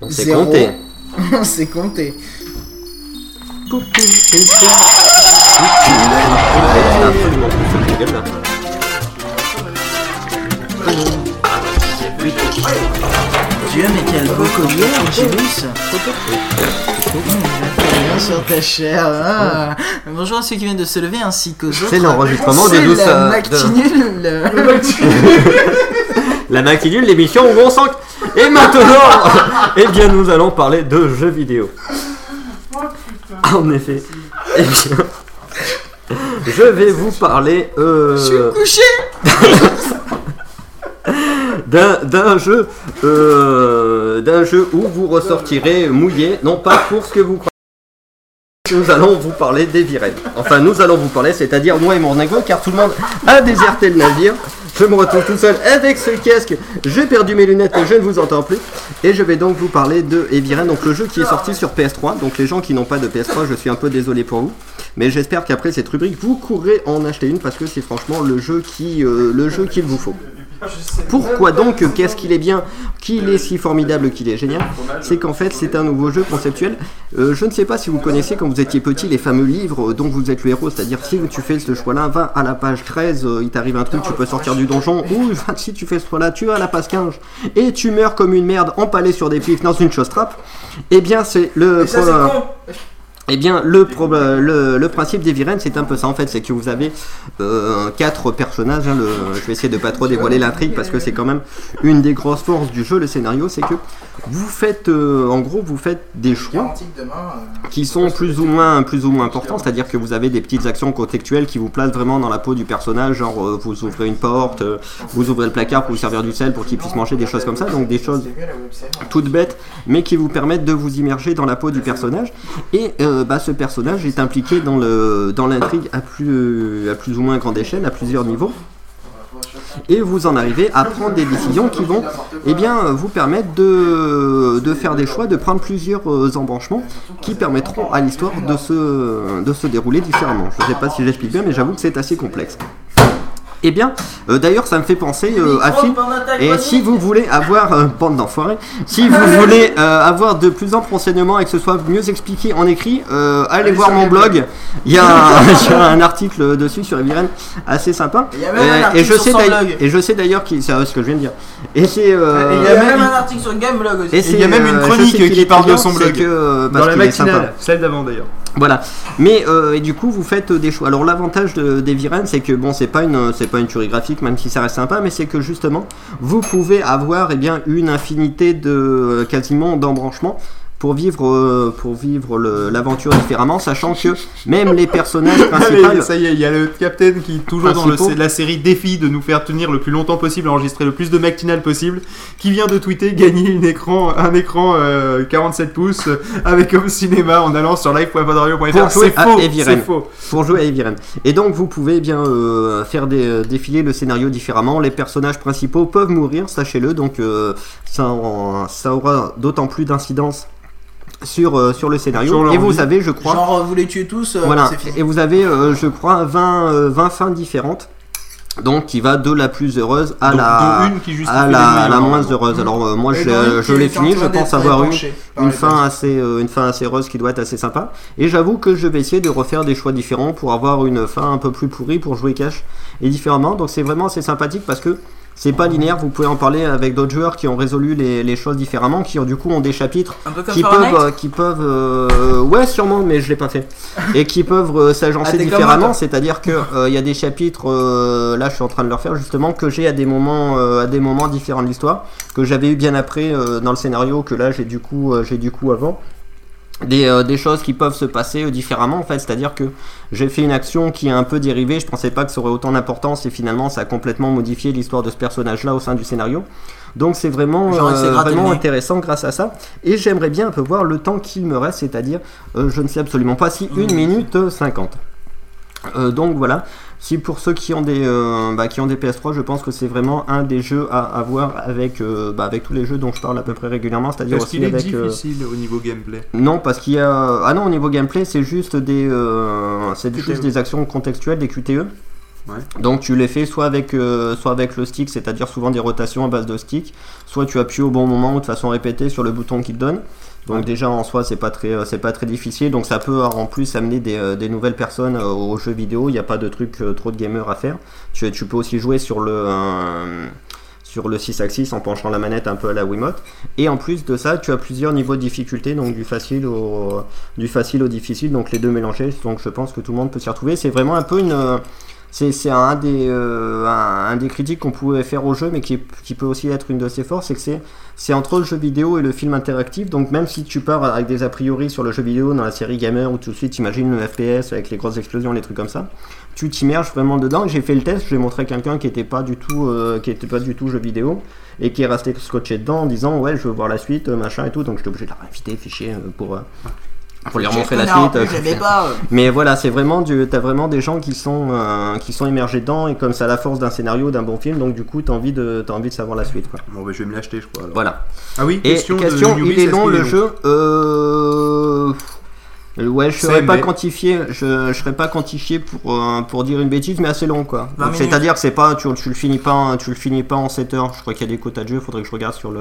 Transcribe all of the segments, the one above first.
On s'est compté. On s'est compté. Dieu, mais quel beau collier, Angélus Bien sur ta chair. ah. Bonjour à ceux qui viennent de se lever ainsi qu'aux autres. C'est l'enregistrement de C'est la euh, La matinule, l'émission où on sent. Et maintenant, eh bien, nous allons parler de jeux vidéo. En effet. Eh bien, je vais vous parler euh, Je suis couché d'un d'un jeu, euh, d'un jeu où vous ressortirez mouillé, non pas pour ce que vous croyez. Nous allons vous parler des virènes. Enfin, nous allons vous parler, c'est-à-dire moi et mon ego, car tout le monde a déserté le navire. Je me retrouve tout seul avec ce casque. J'ai perdu mes lunettes, je ne vous entends plus. Et je vais donc vous parler de Eviren, donc le jeu qui est sorti sur PS3. Donc les gens qui n'ont pas de PS3, je suis un peu désolé pour vous. Mais j'espère qu'après cette rubrique, vous courrez en acheter une parce que c'est franchement le jeu qui, euh, le jeu qu'il vous faut. Pourquoi donc Qu'est-ce qu'il est bien Qu'il est si formidable Qu'il est? Génial C'est qu'en fait c'est un nouveau jeu conceptuel. Euh, je ne sais pas si vous connaissez quand vous étiez petit les fameux livres dont vous êtes le héros, c'est-à-dire si tu fais ce choix-là, va à la page 13, euh, il t'arrive un truc, tu peux sortir du donjon, ou si tu fais ce choix-là, tu vas à la page 15 et tu meurs comme une merde empalé sur des pifs dans une chose trappe. Eh bien c'est le... ça. Eh bien, le, principe des Viren, c'est un peu ça en fait, c'est que vous avez euh, quatre personnages. hein, je vais essayer de pas trop dévoiler l'intrigue parce que c'est quand même une des grosses forces du jeu, le scénario, c'est que vous faites, euh, en gros, vous faites des choix qui sont plus ou moins plus ou moins importants, c'est-à-dire que vous avez des petites actions contextuelles qui vous placent vraiment dans la peau du personnage, genre euh, vous ouvrez une porte, vous ouvrez le placard pour vous servir du sel pour qu'il puisse manger des choses comme ça, donc des choses toutes bêtes, mais qui vous permettent de vous immerger dans la peau du personnage. Et bah, ce personnage est impliqué dans le dans l'intrigue à plus à plus ou moins grande échelle, à plusieurs niveaux. Et vous en arrivez à prendre des décisions qui vont eh bien, vous permettre de, de faire des choix, de prendre plusieurs euh, embranchements qui permettront à l'histoire de se, de se dérouler différemment. Je ne sais pas si j'explique bien, mais j'avoue que c'est assez complexe. Eh bien, euh, d'ailleurs, ça me fait penser euh, à Phil. Et si vous voulez avoir, euh, bande d'enfoirés, si vous voulez euh, avoir de plus amples renseignements et que ce soit mieux expliqué en écrit, euh, allez voir mon blog. Il y, a un, il y a un article dessus sur Eviren assez sympa. Il y a même un Euh, article et je sais d'ailleurs- blog. et je sais d'ailleurs qui, c'est ce que je viens de dire. Et c'est. euh, Il y a même un article sur Gameblog aussi. et il y a même une chronique qui est parle de son blog. que, euh, parce Dans la est matinale, celle d'avant d'ailleurs. Voilà. Mais euh, du coup, vous faites euh, des choix. Alors l'avantage de- des Viren, c'est que bon, c'est pas une, c'est pas une tuerie graphique, même si ça reste sympa, mais c'est que justement, vous pouvez avoir eh bien une infinité de euh, quasiment d'embranchements pour vivre, euh, pour vivre l'aventure différemment, sachant que même les personnages principaux. ça y est, il y a le captain qui, toujours dans le- la série défi de nous faire tenir le plus longtemps possible, enregistrer le plus de matinales possible, qui vient de tweeter gagner une écran, un écran euh, 47 pouces euh, avec Home Cinéma en allant sur jouer C'est à faux, Eviren. c'est faux. pour jouer à Eviren. Et donc vous pouvez eh bien euh, faire des, euh, défiler le scénario différemment. Les personnages principaux peuvent mourir, sachez-le, donc euh, ça aura d'autant plus d'incidence sur, euh, sur le scénario. Sur leur Et vous vie. avez, je crois, Genre, vous les tuez tous, euh, voilà, fini. et vous avez, euh, je crois, 20, euh, 20 fins différentes. Donc qui va de la plus heureuse à Donc, la une qui à la, la moins heureuse. Alors euh, moi Et je, une je l'ai fini, je pense avoir eu une les fin assez euh, une fin assez heureuse qui doit être assez sympa et j'avoue que je vais essayer de refaire des choix différents pour avoir une fin un peu plus pourrie pour jouer cash et différemment donc c'est vraiment assez sympathique parce que c'est pas linéaire vous pouvez en parler avec d'autres joueurs qui ont résolu les, les choses différemment qui ont du coup ont des chapitres Un peu comme qui peuvent euh, qui peuvent euh, ouais sûrement mais je l'ai pas fait. Et qui peuvent euh, Ah, s'agencer moi, différemment c'est-à-dire que euh, il y a des chapitres euh, là je suis en train de le refaire justement que j'ai à des moments euh, à des moments différents de l'histoire que j'avais eu bien après euh, dans le scénario que là j'ai du coup euh, j'ai du coup avant des, euh, des choses qui peuvent se passer euh, différemment en fait. C'est à dire que j'ai fait une action qui est un peu dérivée. Je pensais pas que ça aurait autant d'importance et finalement ça a complètement modifié l'histoire de ce personnage là au sein du scénario. Donc c'est vraiment, euh, vraiment intéressant grâce à ça. Et j'aimerais bien un peu voir le temps qu'il me reste c'est à dire je ne sais absolument pas si Mmh. 1 minute euh, 50 Euh, donc voilà si pour ceux qui ont des euh, bah, qui ont des PS3 je pense que c'est vraiment un des jeux à avoir avec euh, bah, avec tous les jeux dont je parle à peu près régulièrement c'est à dire Est-ce aussi qu'il est avec euh, difficile au niveau gameplay non, parce qu'il y a. Ah non, au niveau gameplay, c'est juste des. euh, C'est juste des actions contextuelles, des QTE. Ouais. Donc tu les fais soit avec, euh, soit avec le stick, c'est-à-dire souvent des rotations à base de stick, soit tu appuies au bon moment ou de façon répétée sur le bouton qui te donne. Donc Ouais. déjà en soi c'est pas très euh, c'est pas très difficile. Donc ça peut en plus amener des, euh, des nouvelles personnes aux jeux vidéo. Il n'y a pas de truc trop de gamers à faire. Tu, tu peux aussi jouer sur le sur le 6 axis en penchant la manette un peu à la Wiimote. Et en plus de ça tu as plusieurs niveaux de difficulté donc du facile au du facile au difficile. Donc les deux mélangés. Donc je pense que tout le monde peut s'y retrouver. C'est vraiment un peu une c'est c'est un des euh, un, des critiques qu'on pouvait faire au jeu mais qui, peut aussi être une de ses forces c'est que c'est entre le jeu vidéo et le film interactif. Donc même si tu pars avec des a priori sur le jeu vidéo dans la série Gamer où tout de suite t'imagines le FPS avec les grosses explosions, les trucs comme ça, tu t'immerges vraiment dedans. J'ai fait le test, j'ai montré à quelqu'un qui était pas du tout euh, qui pas du tout jeu vidéo et qui est resté scotché dedans en disant ouais je veux voir la suite euh, machin et tout. Donc j'étais obligé de la réinviter, fichier pour pour lui remontrer la suite. euh, pas. euh. mais voilà, c'est vraiment du, t'as vraiment des gens qui sont euh, qui sont immergés dedans et comme ça a la force d'un scénario, d'un bon film, donc du coup t'as envie de t'as envie de savoir la suite quoi. Bon, bah, je vais me l'acheter, je crois. alors. Voilà. Ah oui, Et question, question, de Newbie, il est long le jeu. Euh... Ouais, je serais pas quantifié, je, je serais pas quantifié pour, euh, pour dire une bêtise, mais assez long quoi. 20 Donc, minutes. C'est-à-dire que c'est pas, tu, tu le finis pas, en- tu le finis pas en 7 heures. Je crois qu'il y a des quotas de jeu, faudrait que je regarde sur le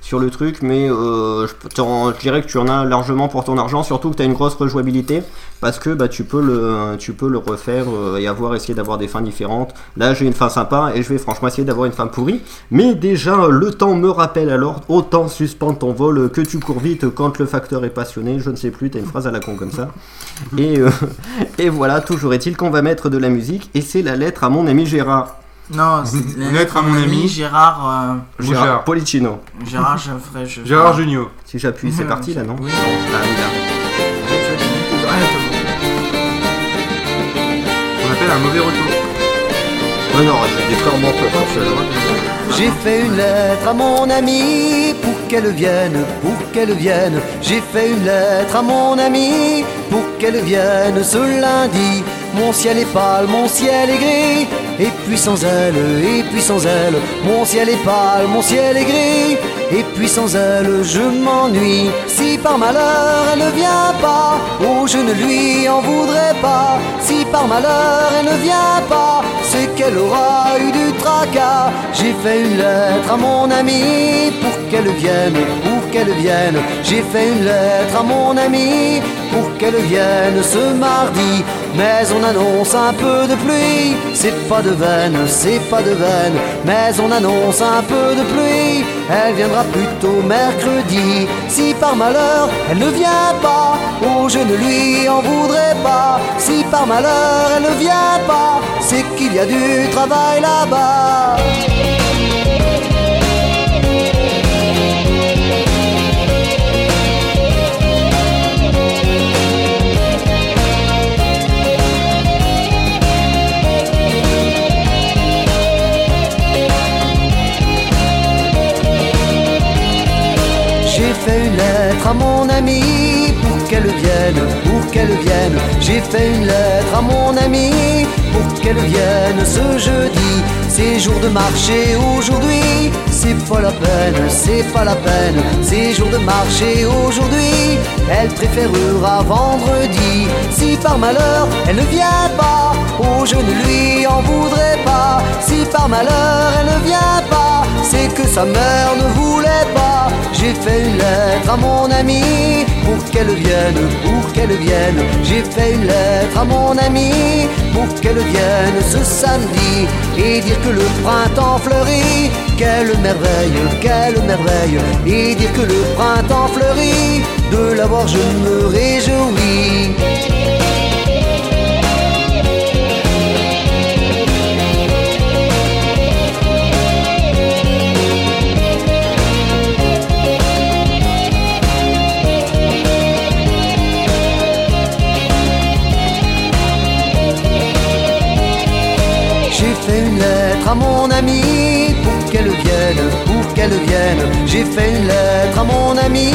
sur le truc, mais euh, je, dirais que tu en as largement pour ton argent, surtout que tu as une grosse rejouabilité, parce que bah, tu, peux le, tu peux le refaire euh, et avoir essayer d'avoir des fins différentes. Là j'ai une fin sympa et je vais franchement essayer d'avoir une fin pourrie, mais déjà le temps me rappelle alors, autant suspends ton vol que tu cours vite quand le facteur est passionné, je ne sais plus, t'as une phrase à la con comme ça. Euh, et voilà, toujours est-il qu'on va mettre de la musique, et c'est la lettre à mon ami Gérard. Non, c'est Une lettre à mon ami. Gérard. Gérard. Gérard Policino. euh, Gérard Geoffrey. je- Gérard Junio. Si j'appuie, c'est parti là, non Oui. Ah, oui, là. On appelle un mauvais retour. Non, non, j'ai des corps ce- J'ai fait une lettre à mon ami pour qu'elle vienne, pour qu'elle vienne. J'ai fait une lettre à mon ami pour qu'elle vienne ce lundi. Mon ciel est pâle, mon ciel est gris, et puis sans elle, et puis sans elle. Mon ciel est pâle, mon ciel est gris, et puis sans elle, je m'ennuie. Si par malheur elle ne vient pas, oh je ne lui en voudrais pas. Si par malheur elle ne vient pas, c'est qu'elle aura eu du tracas. J'ai fait une lettre à mon ami pour qu'elle vienne, pour qu'elle vienne. J'ai fait une lettre à mon ami pour qu'elle vienne ce mardi. Mais on annonce un peu de pluie, c'est pas de veine, c'est pas de veine. Mais on annonce un peu de pluie, elle viendra plutôt mercredi. Si par malheur elle ne vient pas, oh je ne lui en voudrais pas. Si par malheur elle ne vient pas, c'est qu'il y a du travail là-bas. Lettre à mon ami pour qu'elle vienne, pour qu'elle vienne. J'ai fait une lettre à mon ami pour qu'elle vienne ce jeudi. C'est jour de marché aujourd'hui, c'est pas la peine, c'est pas la peine. C'est jour de marché aujourd'hui, elle préférera vendredi. Si par malheur elle ne vient pas, oh je ne lui en voudrais pas. Si par malheur elle ne vient pas, c'est que sa mère ne voulait pas. J'ai fait une lettre à mon ami pour qu'elle vienne, pour qu'elle vienne. J'ai fait une lettre à mon ami pour qu'elle vienne ce samedi et dire que le printemps fleurit. Quelle merveille, quelle merveille. Et dire que le printemps fleurit. De l'avoir, je me réjouis. Fait une lettre à mon ami pour qu'elle vienne, pour qu'elle vienne. J'ai fait une lettre à mon ami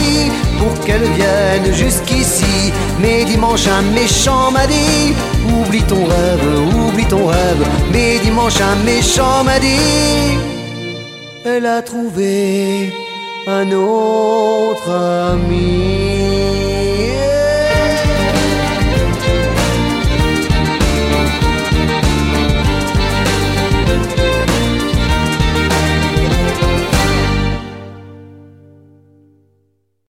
pour qu'elle vienne jusqu'ici. Mais dimanche un méchant m'a dit Oublie ton rêve, oublie ton rêve. Mais dimanche un méchant m'a dit Elle a trouvé un autre ami.